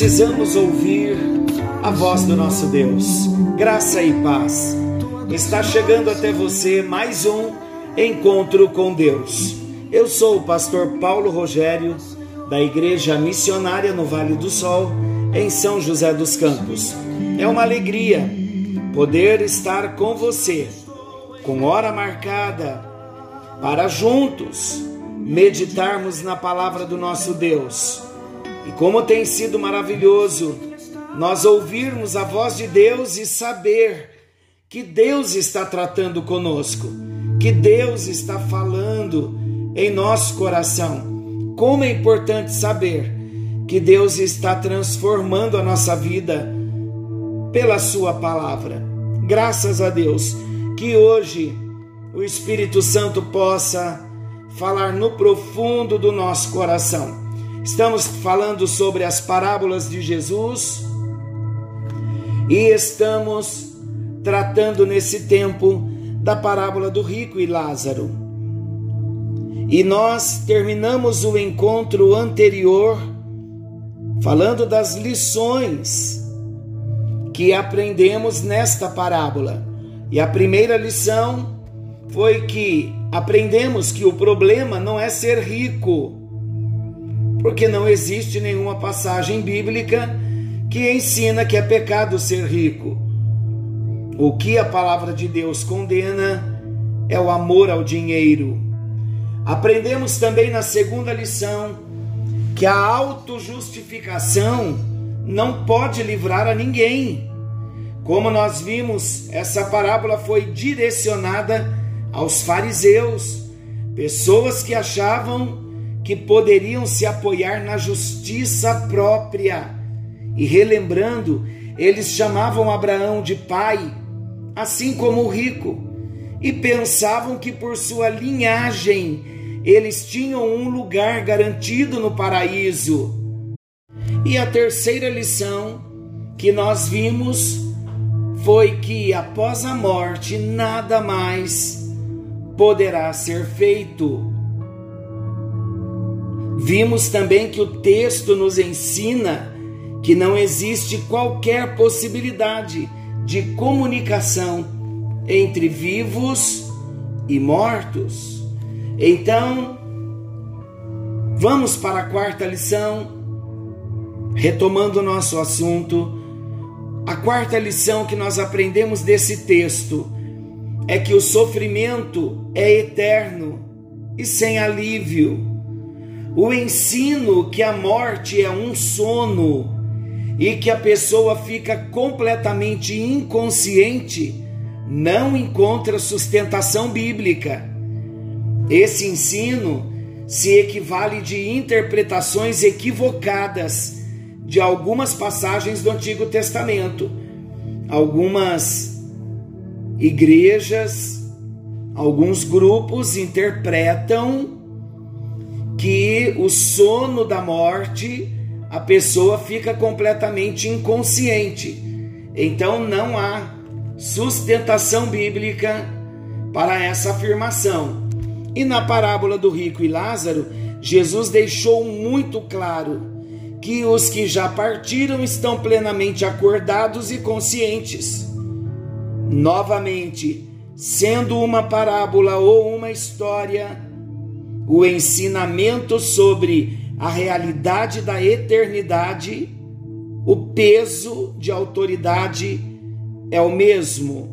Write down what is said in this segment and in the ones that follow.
Precisamos ouvir a voz do nosso Deus. Graça e paz. Está chegando até você mais um encontro com Deus. Eu sou o pastor Paulo Rogério, da Igreja Missionária no Vale do Sol, em São José dos Campos. É uma alegria poder estar com você, com hora marcada, para juntos meditarmos na palavra do nosso Deus. E como tem sido maravilhoso nós ouvirmos a voz de Deus e saber que Deus está tratando conosco, que Deus está falando em nosso coração. Como é importante saber que Deus está transformando a nossa vida pela Sua palavra. Graças a Deus que hoje o Espírito Santo possa falar no profundo do nosso coração. Estamos falando sobre as parábolas de Jesus e estamos tratando nesse tempo da parábola do rico e Lázaro. E nós terminamos o encontro anterior falando das lições que aprendemos nesta parábola. E a primeira lição foi que aprendemos que o problema não é ser rico, porque não existe nenhuma passagem bíblica que ensina que é pecado ser rico. O que a palavra de Deus condena é o amor ao dinheiro. Aprendemos também na segunda lição que a autojustificação não pode livrar a ninguém. Como nós vimos, essa parábola foi direcionada aos fariseus, pessoas que achavam que poderiam se apoiar na justiça própria e relembrando, eles chamavam Abraão de pai, assim como o rico, e pensavam que por sua linhagem eles tinham um lugar garantido no paraíso. E a terceira lição que nós vimos foi que após a morte nada mais poderá ser feito. Vimos também que o texto nos ensina que não existe qualquer possibilidade de comunicação entre vivos e mortos. Então, vamos para a quarta lição, retomando o nosso assunto. A quarta lição que nós aprendemos desse texto é que o sofrimento é eterno e sem alívio. O ensino que a morte é um sono e que a pessoa fica completamente inconsciente, não encontra sustentação bíblica. Esse ensino se equivale de interpretações equivocadas de algumas passagens do Antigo Testamento. Algumas igrejas, alguns grupos interpretam que o sono da morte a pessoa fica completamente inconsciente. Então não há sustentação bíblica para essa afirmação. E na parábola do rico e Lázaro, Jesus deixou muito claro que os que já partiram estão plenamente acordados e conscientes. Novamente, sendo uma parábola ou uma história, o ensinamento sobre a realidade da eternidade, o peso de autoridade é o mesmo.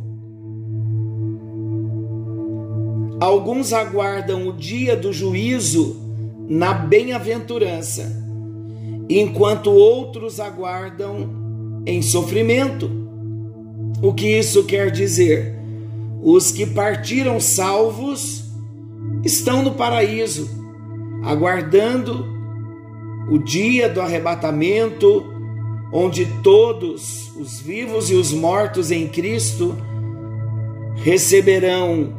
Alguns aguardam o dia do juízo na bem-aventurança, enquanto outros aguardam em sofrimento. O que isso quer dizer? Os que partiram salvos estão no paraíso, aguardando o dia do arrebatamento, onde todos, os vivos e os mortos em Cristo, receberão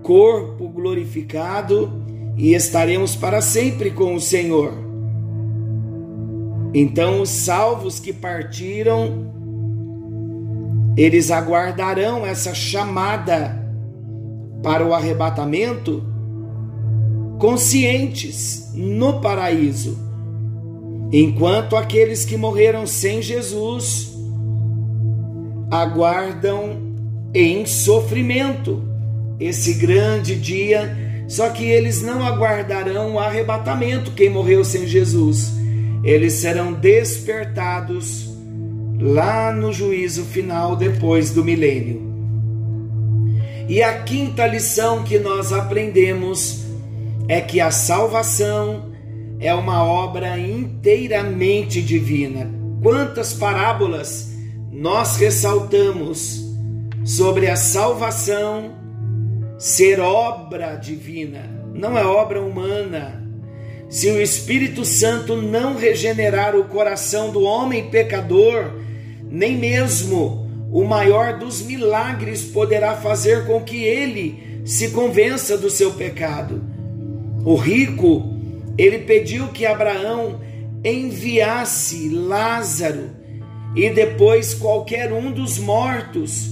corpo glorificado e estaremos para sempre com o Senhor. Então, os salvos que partiram, eles aguardarão essa chamada para o arrebatamento conscientes no paraíso, enquanto aqueles que morreram sem Jesus aguardam em sofrimento esse grande dia, só que eles não aguardarão o arrebatamento, quem morreu sem Jesus. Eles serão despertados lá no juízo final depois do milênio. E a quinta lição que nós aprendemos é que a salvação é uma obra inteiramente divina. Quantas parábolas nós ressaltamos sobre a salvação ser obra divina, não é obra humana. Se o Espírito Santo não regenerar o coração do homem pecador, nem mesmo o maior dos milagres poderá fazer com que ele se convença do seu pecado. O rico, ele pediu que Abraão enviasse Lázaro e depois qualquer um dos mortos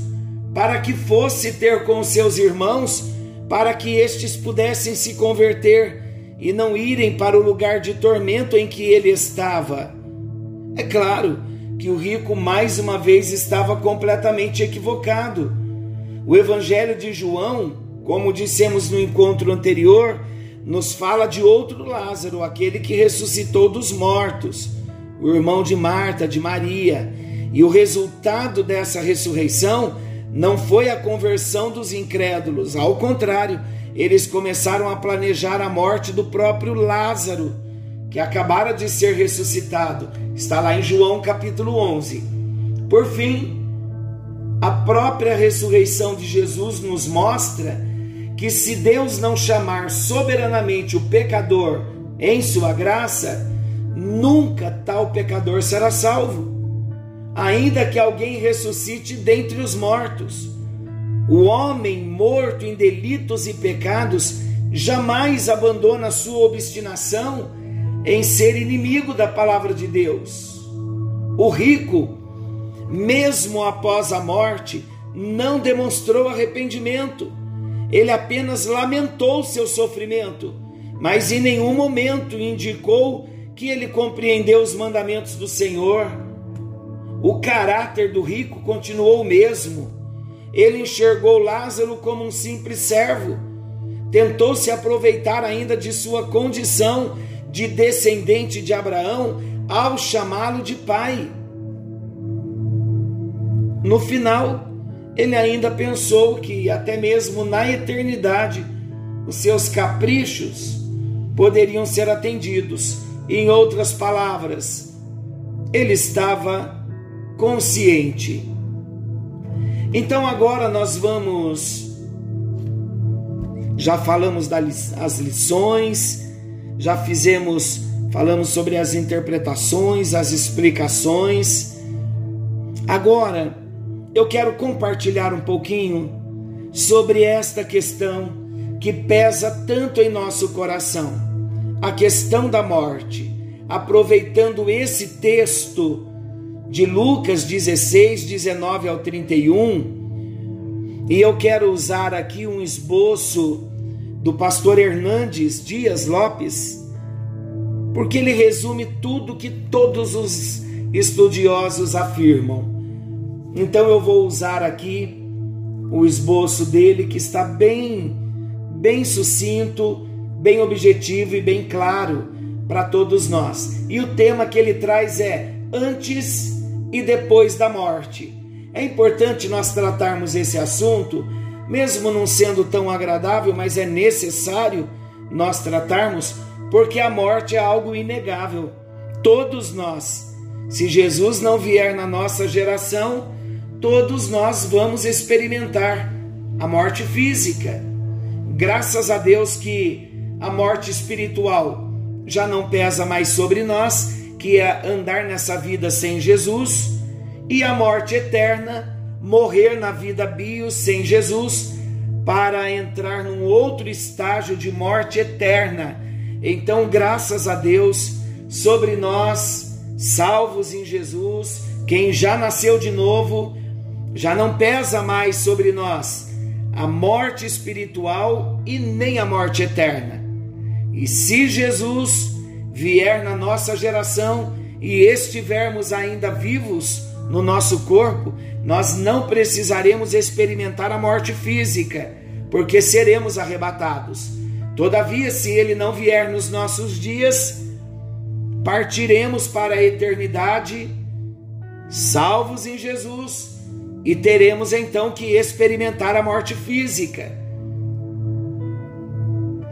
para que fosse ter com seus irmãos, para que estes pudessem se converter e não irem para o lugar de tormento em que ele estava. É claro que o rico mais uma vez estava completamente equivocado. O Evangelho de João, como dissemos no encontro anterior, nos fala de outro Lázaro, aquele que ressuscitou dos mortos, o irmão de Marta, de Maria. E o resultado dessa ressurreição não foi a conversão dos incrédulos, ao contrário, eles começaram a planejar a morte do próprio Lázaro, que acabara de ser ressuscitado. Está lá em João capítulo 11. Por fim, a própria ressurreição de Jesus nos mostra que se Deus não chamar soberanamente o pecador em sua graça, nunca tal pecador será salvo ainda que alguém ressuscite dentre os mortos. O homem morto em delitos e pecados jamais abandona sua obstinação em ser inimigo da palavra de Deus. O rico, mesmo após a morte, não demonstrou arrependimento. Ele apenas lamentou seu sofrimento, mas em nenhum momento indicou que ele compreendeu os mandamentos do Senhor o caráter do rico continuou o mesmo. Ele enxergou Lázaro como um simples servo. Tentou se aproveitar ainda de sua condição de descendente de Abraão ao chamá-lo de pai. No final, ele ainda pensou que até mesmo na eternidade os seus caprichos poderiam ser atendidos. Em outras palavras, ele estava consciente. Então agora nós vamos já falamos das lições, já fizemos, falamos sobre as interpretações, as explicações. Agora eu quero compartilhar um pouquinho sobre esta questão que pesa tanto em nosso coração, a questão da morte. Aproveitando esse texto de Lucas 16, 19 ao 31, e eu quero usar aqui um esboço do pastor Hernandes Dias Lopes, porque ele resume tudo que todos os estudiosos afirmam. Então eu vou usar aqui o esboço dele que está bem bem sucinto, bem objetivo e bem claro para todos nós. E o tema que ele traz é antes e depois da morte. É importante nós tratarmos esse assunto, mesmo não sendo tão agradável, mas é necessário nós tratarmos, porque a morte é algo inegável. Todos nós, se Jesus não vier na nossa geração, todos nós vamos experimentar a morte física. Graças a Deus que a morte espiritual já não pesa mais sobre nós que é andar nessa vida sem Jesus, e a morte eterna, morrer na vida bio sem Jesus, para entrar num outro estágio de morte eterna. Então, graças a Deus, sobre nós, salvos em Jesus, quem já nasceu de novo, já não pesa mais sobre nós a morte espiritual e nem a morte eterna. E se Jesus vier na nossa geração e estivermos ainda vivos no nosso corpo, nós não precisaremos experimentar a morte física, porque seremos arrebatados. Todavia, se ele não vier nos nossos dias, partiremos para a eternidade, salvos em Jesus, e teremos então que experimentar a morte física.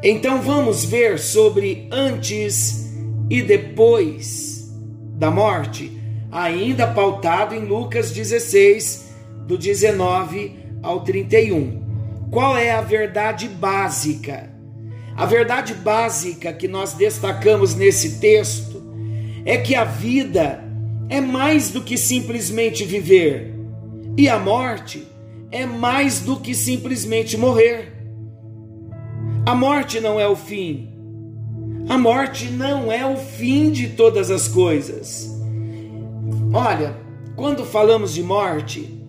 Então vamos ver sobre antes e depois da morte, ainda pautado em Lucas 16, do 19 ao 31. Qual é a verdade básica? A verdade básica que nós destacamos nesse texto é que a vida é mais do que simplesmente viver, e a morte é mais do que simplesmente morrer. A morte não é o fim. A morte não é o fim de todas as coisas. Olha, quando falamos de morte,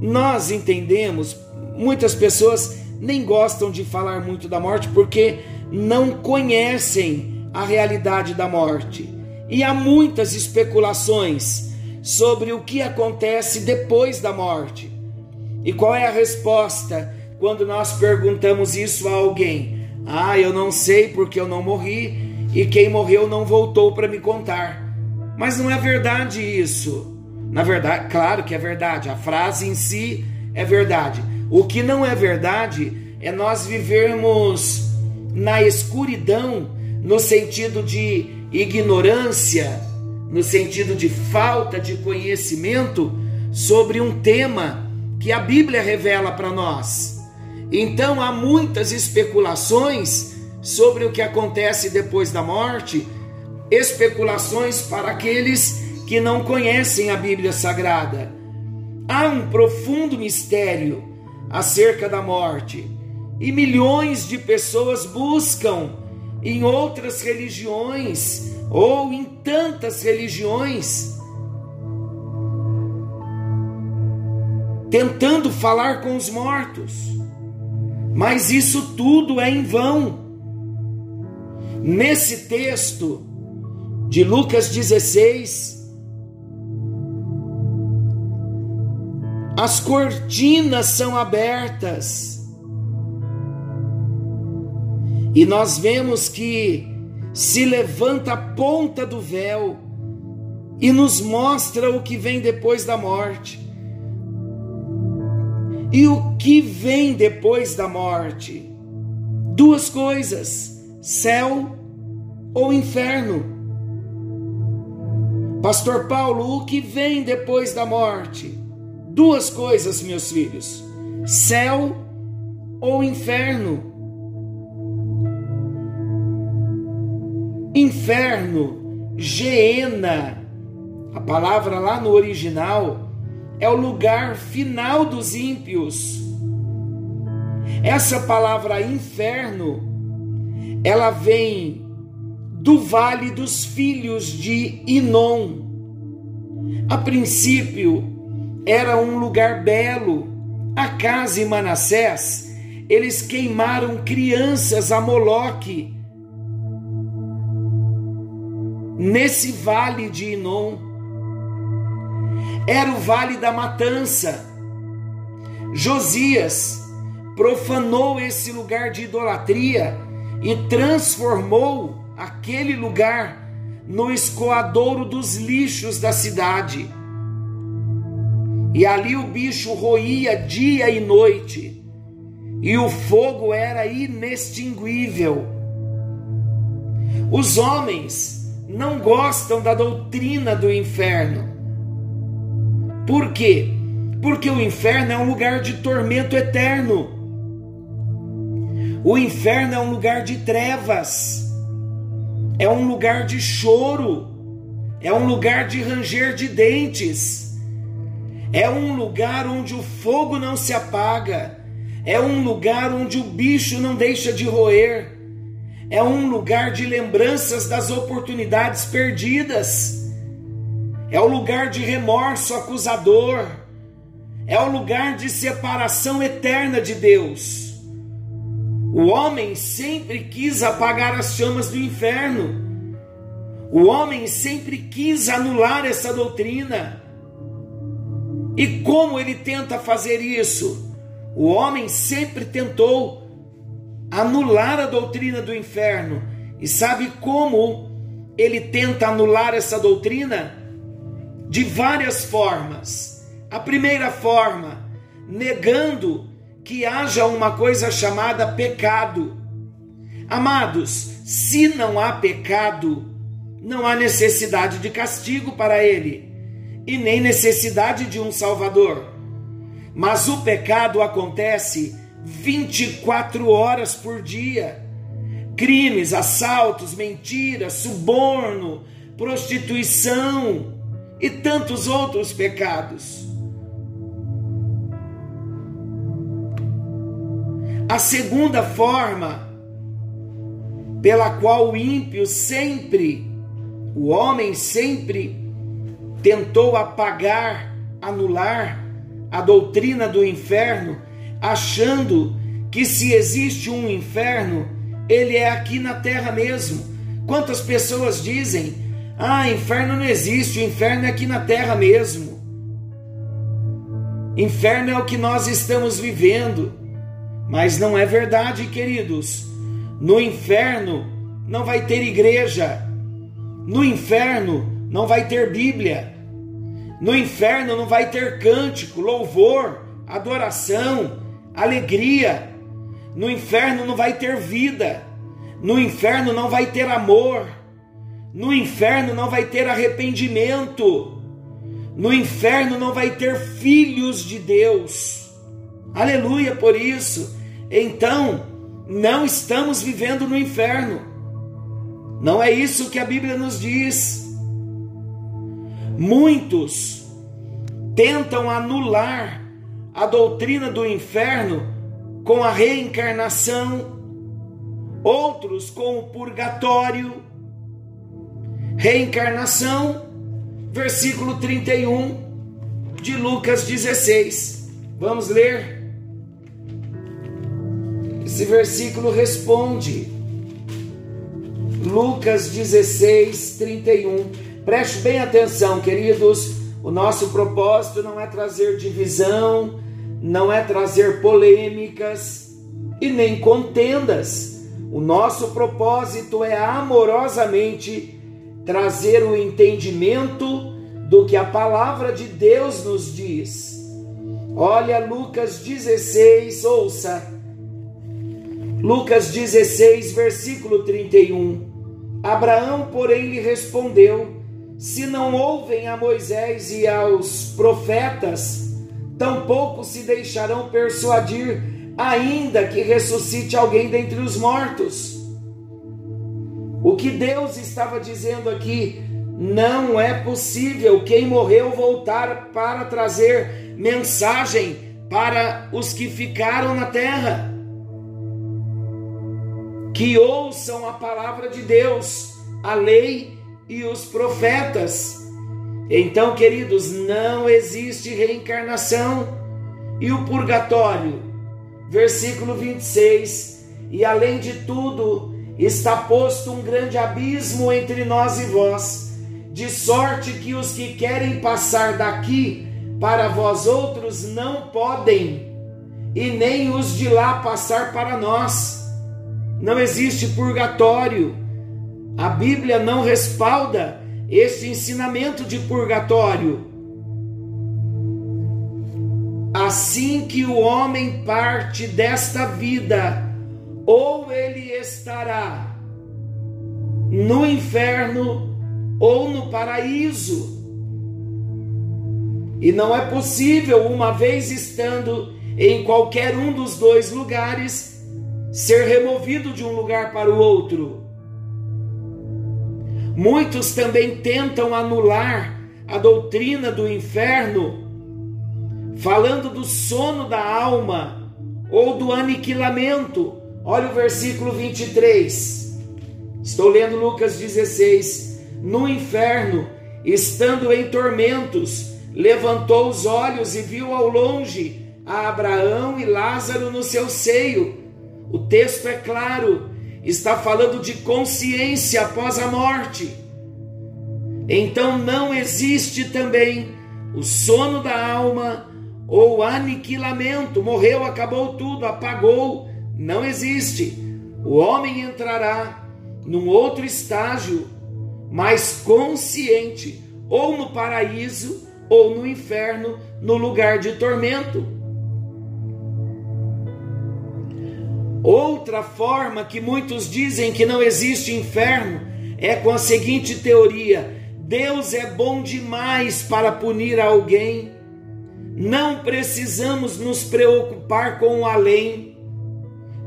nós entendemos, muitas pessoas nem gostam de falar muito da morte porque não conhecem a realidade da morte. E há muitas especulações sobre o que acontece depois da morte. E qual é a resposta quando nós perguntamos isso a alguém? Ah, eu não sei porque eu não morri e quem morreu não voltou para me contar. Mas não é verdade isso. Na verdade, claro que é verdade, a frase em si é verdade. O que não é verdade é nós vivermos na escuridão, no sentido de ignorância, no sentido de falta de conhecimento sobre um tema que a Bíblia revela para nós. Então há muitas especulações sobre o que acontece depois da morte, especulações para aqueles que não conhecem a Bíblia Sagrada. Há um profundo mistério acerca da morte e milhões de pessoas buscam em outras religiões ou em tantas religiões tentando falar com os mortos. Mas isso tudo é em vão. Nesse texto de Lucas 16, as cortinas são abertas e nós vemos que se levanta a ponta do véu e nos mostra o que vem depois da morte. E o que vem depois da morte? Duas coisas: céu ou inferno. Pastor Paulo, o que vem depois da morte? Duas coisas, meus filhos: céu ou inferno. Inferno, Geena, a palavra lá no original é o lugar final dos ímpios. Essa palavra inferno, ela vem do vale dos filhos de Inom. A princípio era um lugar belo. Acas e Manassés, eles queimaram crianças a Moloque nesse vale de Inom. Era o vale da matança. Josias profanou esse lugar de idolatria e transformou aquele lugar no escoadouro dos lixos da cidade. E ali o bicho roía dia e noite, e o fogo era inextinguível. Os homens não gostam da doutrina do inferno. Por quê? Porque o inferno é um lugar de tormento eterno. O inferno é um lugar de trevas, é um lugar de choro, é um lugar de ranger de dentes, é um lugar onde o fogo não se apaga, é um lugar onde o bicho não deixa de roer, é um lugar de lembranças das oportunidades perdidas, é o lugar de remorso acusador, é o lugar de separação eterna de Deus. O homem sempre quis apagar as chamas do inferno. O homem sempre quis anular essa doutrina. E como ele tenta fazer isso? O homem sempre tentou anular a doutrina do inferno. E sabe como ele tenta anular essa doutrina? De várias formas. A primeira forma, negando que haja uma coisa chamada pecado. Amados, se não há pecado, não há necessidade de castigo para ele e nem necessidade de um Salvador. Mas o pecado acontece 24 horas por dia. Crimes, assaltos, mentiras, suborno, prostituição e tantos outros pecados. A segunda forma pela qual o ímpio sempre, o homem sempre tentou apagar, anular a doutrina do inferno, achando que se existe um inferno, ele é aqui na terra mesmo. Quantas pessoas dizem: "Ah, inferno não existe, o inferno é aqui na terra mesmo". Inferno é o que nós estamos vivendo. Mas não é verdade, queridos. No inferno não vai ter igreja. No inferno não vai ter Bíblia. No inferno não vai ter cântico, louvor, adoração, alegria. No inferno não vai ter vida. No inferno não vai ter amor. No inferno não vai ter arrependimento. No inferno não vai ter filhos de Deus. Aleluia por isso. Então, não estamos vivendo no inferno. Não é isso que a Bíblia nos diz. Muitos tentam anular a doutrina do inferno com a reencarnação, outros com o purgatório. Reencarnação, versículo 31 de Lucas 16. Vamos ler. Esse versículo responde. Lucas 16, 31. Preste bem atenção, queridos. O nosso propósito não é trazer divisão, não é trazer polêmicas e nem contendas. O nosso propósito é amorosamente trazer o entendimento do que a palavra de Deus nos diz. Olha Lucas 16, ouça Lucas 16, versículo 31. Abraão, porém, lhe respondeu: Se não ouvem a Moisés e aos profetas, tampouco se deixarão persuadir, ainda que ressuscite alguém dentre os mortos. O que Deus estava dizendo aqui, não é possível quem morreu voltar para trazer mensagem para os que ficaram na terra que ouçam a palavra de Deus, a lei e os profetas. Então, queridos, não existe reencarnação e o purgatório. Versículo 26. E além de tudo, está posto um grande abismo entre nós e vós, de sorte que os que querem passar daqui para vós outros não podem, e nem os de lá passar para nós não existe purgatório. A Bíblia não respalda esse ensinamento de purgatório. Assim que o homem parte desta vida, ou ele estará no inferno ou no paraíso. E não é possível, uma vez estando em qualquer um dos dois lugares, ser removido de um lugar para o outro. Muitos também tentam anular a doutrina do inferno, falando do sono da alma ou do aniquilamento. Olha o versículo 23. Estou lendo Lucas 16. No inferno, estando em tormentos, levantou os olhos e viu ao longe a Abraão e Lázaro no seu seio. O texto é claro, está falando de consciência após a morte. Então não existe também o sono da alma ou aniquilamento. Morreu, acabou tudo, apagou. Não existe. O homem entrará num outro estágio, mais consciente, ou no paraíso ou no inferno, no lugar de tormento. Outra forma que muitos dizem que não existe inferno é com a seguinte teoria: Deus é bom demais para punir alguém. Não precisamos nos preocupar com o além.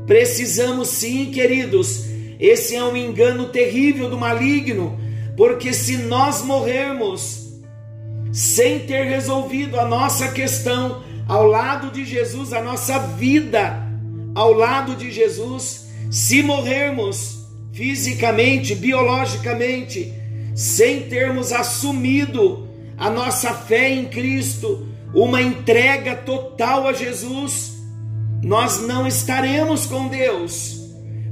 Precisamos sim, queridos. Esse é um engano terrível do maligno, porque se nós morrermos sem ter resolvido a nossa questão ao lado de Jesus, a nossa vida ao lado de Jesus, se morrermos fisicamente, biologicamente, sem termos assumido a nossa fé em Cristo, uma entrega total a Jesus, nós não estaremos com Deus,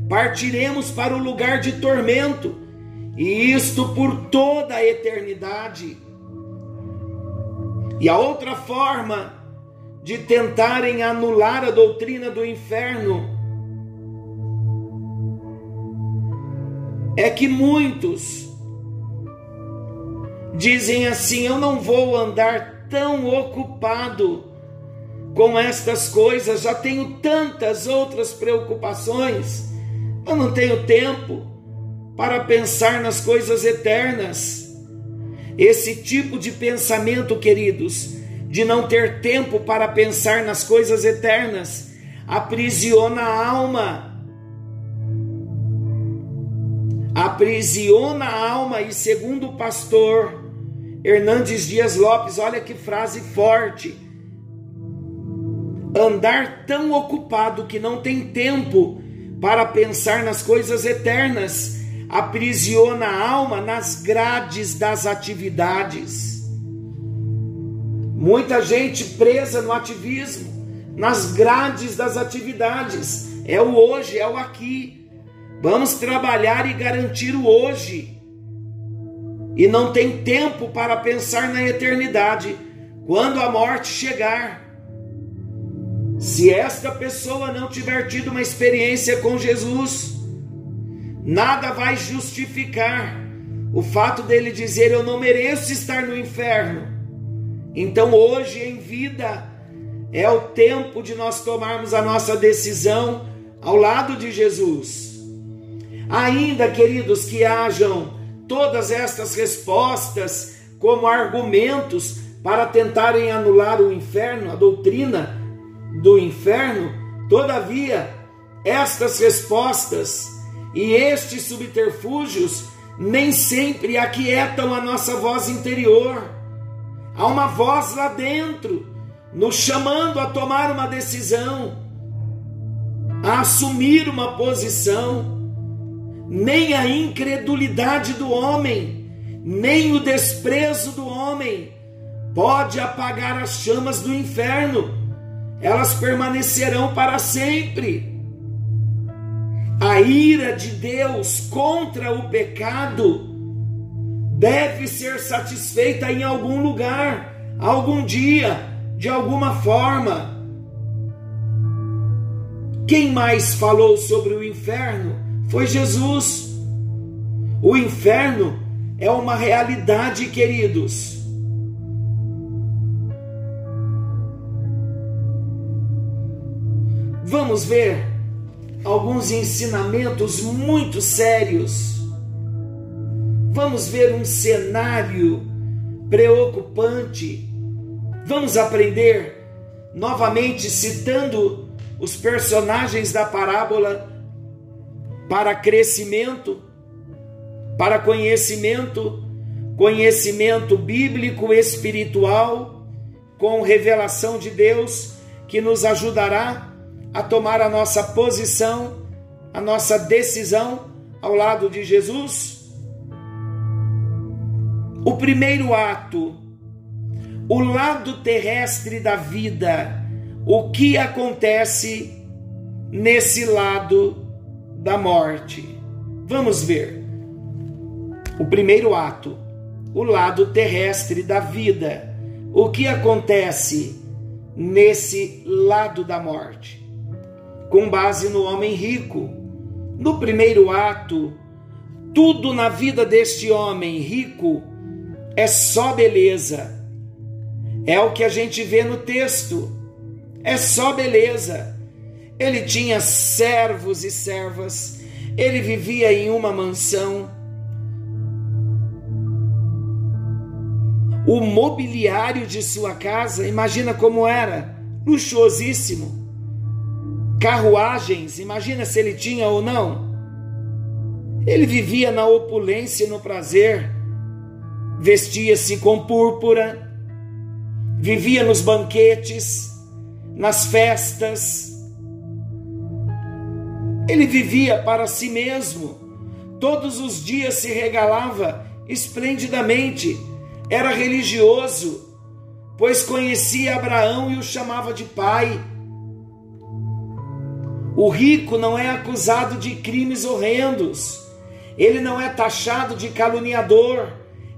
partiremos para o lugar de tormento, e isto por toda a eternidade. E a outra forma de tentarem anular a doutrina do inferno é que muitos dizem assim: eu não vou andar tão ocupado com estas coisas, já tenho tantas outras preocupações, eu não tenho tempo para pensar nas coisas eternas. Esse tipo de pensamento, queridos, de não ter tempo para pensar nas coisas eternas, aprisiona a alma. Aprisiona a alma, e segundo o pastor Hernandes Dias Lopes, olha que frase forte. Andar tão ocupado que não tem tempo para pensar nas coisas eternas, aprisiona a alma nas grades das atividades. Muita gente presa no ativismo, nas grades das atividades. É o hoje, é o aqui. Vamos trabalhar e garantir o hoje. E não tem tempo para pensar na eternidade, quando a morte chegar. Se esta pessoa não tiver tido uma experiência com Jesus, nada vai justificar o fato dele dizer: Eu não mereço estar no inferno. Então, hoje em vida, é o tempo de nós tomarmos a nossa decisão ao lado de Jesus. Ainda, queridos, que hajam todas estas respostas como argumentos para tentarem anular o inferno, a doutrina do inferno, todavia, estas respostas e estes subterfúgios nem sempre aquietam a nossa voz interior Há uma voz lá dentro nos chamando a tomar uma decisão, a assumir uma posição. Nem a incredulidade do homem, nem o desprezo do homem pode apagar as chamas do inferno. Elas permanecerão para sempre. A ira de Deus contra o pecado deve ser satisfeita em algum lugar, algum dia, de alguma forma. Quem mais falou sobre o inferno foi Jesus. O inferno é uma realidade, queridos. Vamos ver alguns ensinamentos muito sérios Vamos ver um cenário preocupante. Vamos aprender novamente citando os personagens da parábola para crescimento, para conhecimento, conhecimento bíblico espiritual com revelação de Deus que nos ajudará a tomar a nossa posição, a nossa decisão ao lado de Jesus? O primeiro ato, o lado terrestre da vida, o que acontece nesse lado da morte. Vamos ver. O primeiro ato, o lado terrestre da vida. O que acontece nesse lado da morte? Com base no homem rico. No primeiro ato, tudo na vida deste homem rico é só beleza. É o que a gente vê no texto. É só beleza. Ele tinha servos e servas, ele vivia em uma mansão. O mobiliário de sua casa, imagina como era, luxuosíssimo. Carruagens, imagina se ele tinha ou não. Ele vivia na opulência e no prazer, vestia-se com púrpura, vivia nos banquetes, nas festas, ele vivia para si mesmo, todos os dias se regalava esplendidamente, era religioso, pois conhecia Abraão e o chamava de pai. O rico não é acusado de crimes horrendos, ele não é taxado de caluniador,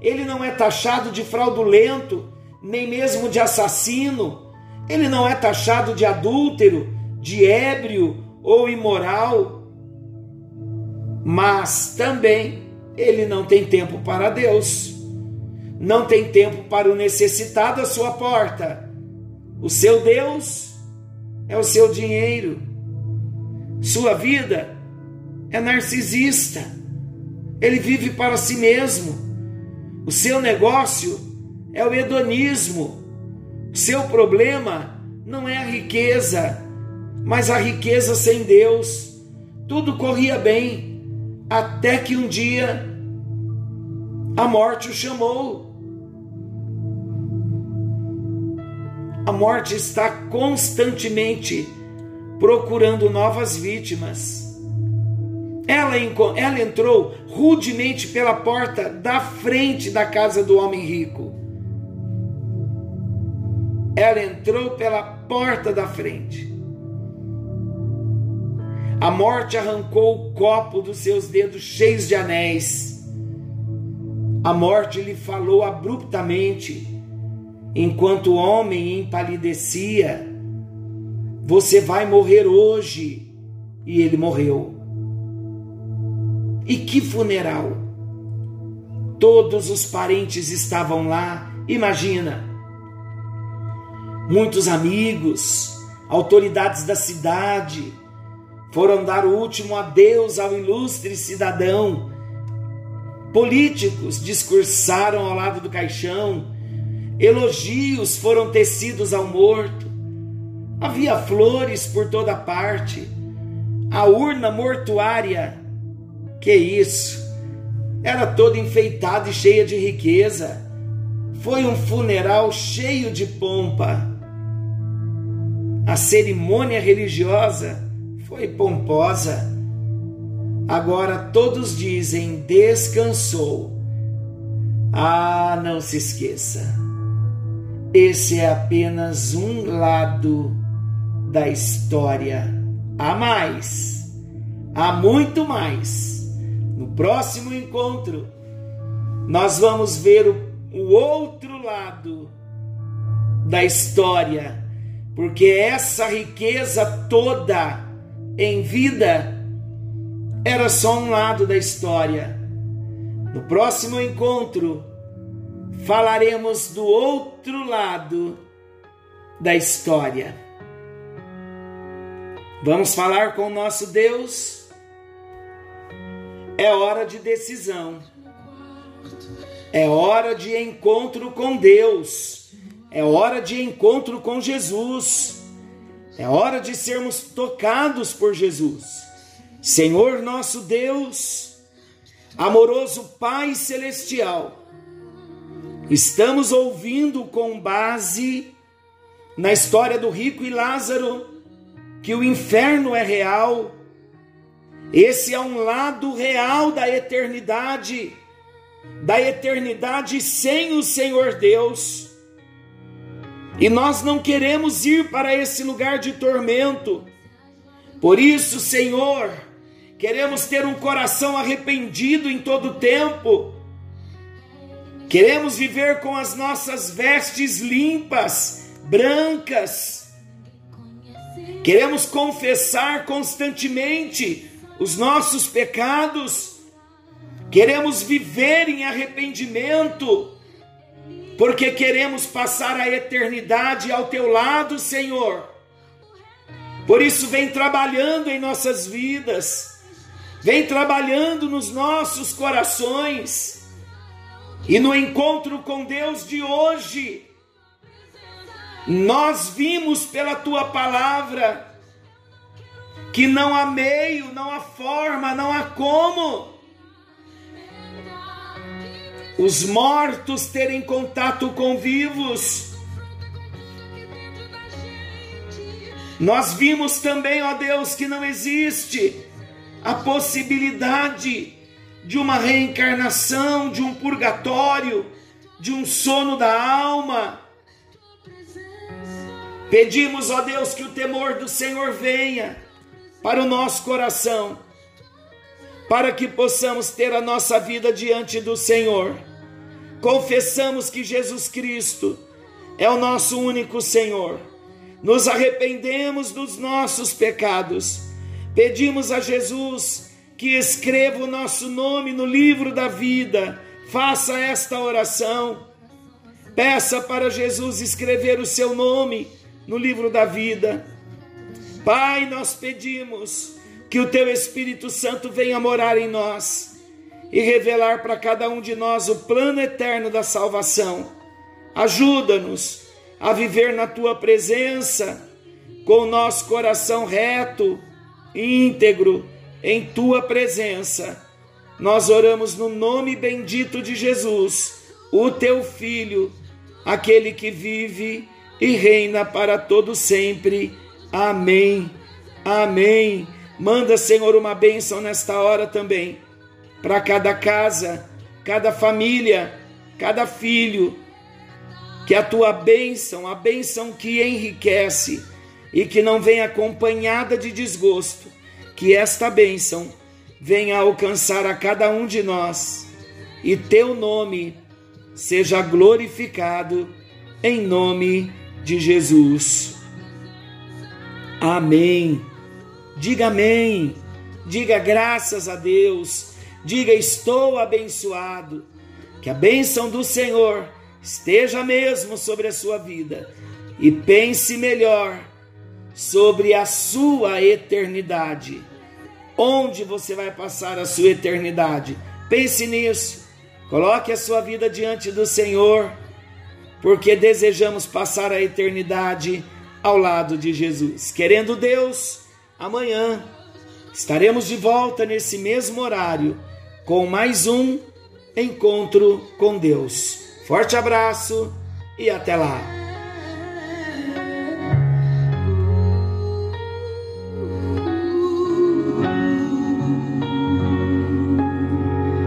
ele não é taxado de fraudulento, nem mesmo de assassino, ele não é taxado de adúltero, de ébrio ou imoral, mas também ele não tem tempo para Deus, não tem tempo para o necessitado à sua porta. O seu Deus é o seu dinheiro, sua vida é narcisista, ele vive para si mesmo, o seu negócio é o hedonismo, o seu problema não é a riqueza mas a riqueza sem Deus, tudo corria bem, até que um dia a morte o chamou. A morte está constantemente procurando novas vítimas. Ela, ela entrou rudemente pela porta da frente da casa do homem rico. Ela entrou pela porta da frente. A morte arrancou o copo dos seus dedos cheios de anéis. A morte lhe falou abruptamente, enquanto o homem empalidecia: Você vai morrer hoje. E ele morreu. E que funeral! Todos os parentes estavam lá, imagina. Muitos amigos, autoridades da cidade, foram dar o último adeus ao ilustre cidadão. Políticos discursaram ao lado do caixão, elogios foram tecidos ao morto. Havia flores por toda parte. A urna mortuária, que isso, era toda enfeitada e cheia de riqueza. Foi um funeral cheio de pompa. A cerimônia religiosa foi pomposa. Agora todos dizem descansou. Ah, não se esqueça. Esse é apenas um lado da história. Há mais. Há muito mais. No próximo encontro, nós vamos ver o, o outro lado da história, porque essa riqueza toda em vida era só um lado da história. No próximo encontro, falaremos do outro lado da história. Vamos falar com o nosso Deus. É hora de decisão. É hora de encontro com Deus. É hora de encontro com Jesus. É hora de sermos tocados por Jesus. Senhor nosso Deus, amoroso Pai Celestial, estamos ouvindo com base na história do rico e Lázaro que o inferno é real. Esse é um lado real da eternidade, da eternidade sem o Senhor Deus. E nós não queremos ir para esse lugar de tormento. Por isso, Senhor, queremos ter um coração arrependido em todo tempo. Queremos viver com as nossas vestes limpas, brancas. Queremos confessar constantemente os nossos pecados. Queremos viver em arrependimento, porque queremos passar a eternidade ao teu lado, Senhor. Por isso, vem trabalhando em nossas vidas vem trabalhando nos nossos corações. E no encontro com Deus de hoje, nós vimos pela tua palavra que não há meio, não há forma, não há como os mortos terem contato com vivos. Nós vimos também, ó Deus, que não existe a possibilidade de uma reencarnação, de um purgatório, de um sono da alma. Pedimos, ó Deus, que o temor do Senhor venha para o nosso coração, para que possamos ter a nossa vida diante do Senhor. Confessamos que Jesus Cristo é o nosso único Senhor. Nos arrependemos dos nossos pecados Pedimos a Jesus que escreva o nosso nome no livro da vida. Faça esta oração. Peça para Jesus escrever o seu nome no livro da vida. Pai, nós pedimos que o teu Espírito Santo venha morar em nós e revelar para cada um de nós o plano eterno da salvação. Ajuda-nos a viver na tua presença com o nosso coração reto íntegro em tua presença. Nós oramos no nome bendito de Jesus, o teu filho, aquele que vive e reina para todo sempre. Amém. Amém. Manda, Senhor, uma bênção nesta hora também para cada casa, cada família, cada filho. Que a tua bênção, a bênção que enriquece, e que não venha acompanhada de desgosto, que esta bênção venha alcançar a cada um de nós e teu nome seja glorificado em nome de Jesus. Amém. Diga amém. Diga graças a Deus. Diga estou abençoado. Que a bênção do Senhor esteja mesmo sobre a sua vida. E pense melhor sobre a sua eternidade. Onde você vai passar a sua eternidade? Pense nisso. Coloque a sua vida diante do Senhor, porque desejamos passar a eternidade ao lado de Jesus. Querendo Deus, amanhã estaremos de volta nesse mesmo horário com mais um encontro com Deus. Forte abraço e até lá.